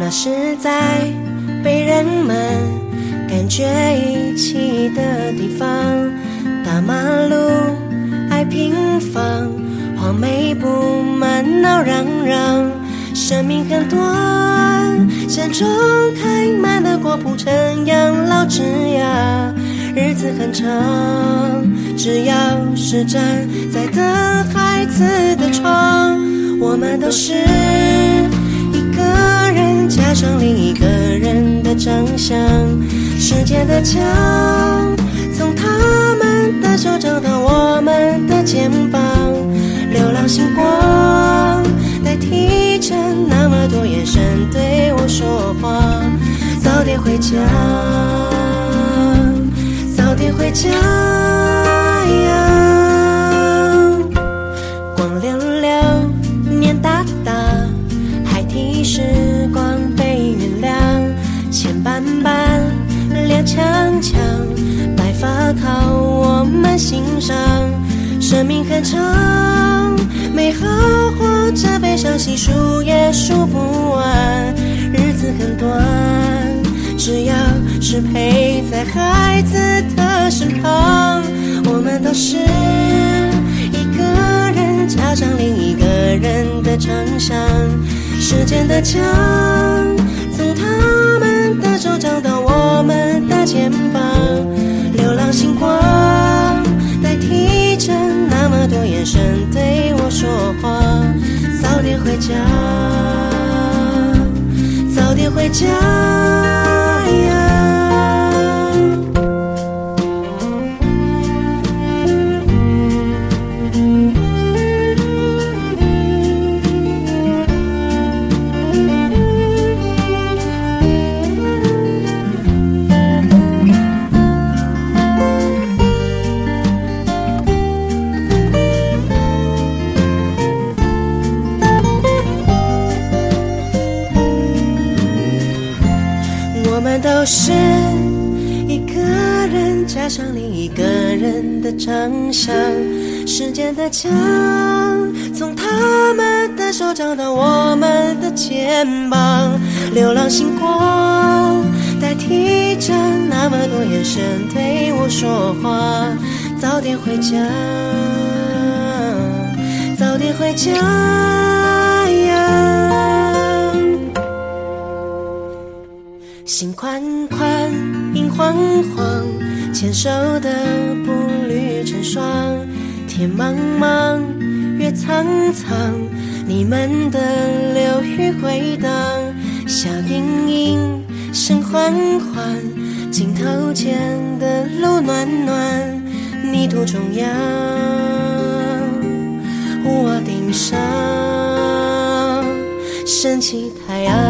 那是在被人们感觉遗弃的地方，大马路爱平房，黄梅布满闹嚷嚷，生命很短，山中开满了果铺成养老枝桠，日子很长，只要是站在等孩子的窗，我们都是。加上另一个人的长相，时间的墙，从他们的手掌到我们的肩膀，流浪星光代替着那么多眼神对我说话，早点回家，早点回家。靠我们欣赏。生命很长，美好或者悲伤，细数也数不完。日子很短，只要是陪在孩子的身旁，我们都是一个人加上另一个人的长相。时间的墙，从他们的手掌到我们的肩膀，家，早点回家。都是一个人加上另一个人的长相，时间的墙，从他们的手掌到我们的肩膀，流浪星光代替着那么多眼神对我说话，早点回家，早点回家。心宽宽，影晃晃，牵手的步履成双。天茫茫，月苍苍，你们的流语回荡。笑盈盈，声缓缓，镜头前的路暖暖。泥土中央，屋顶上升起太阳。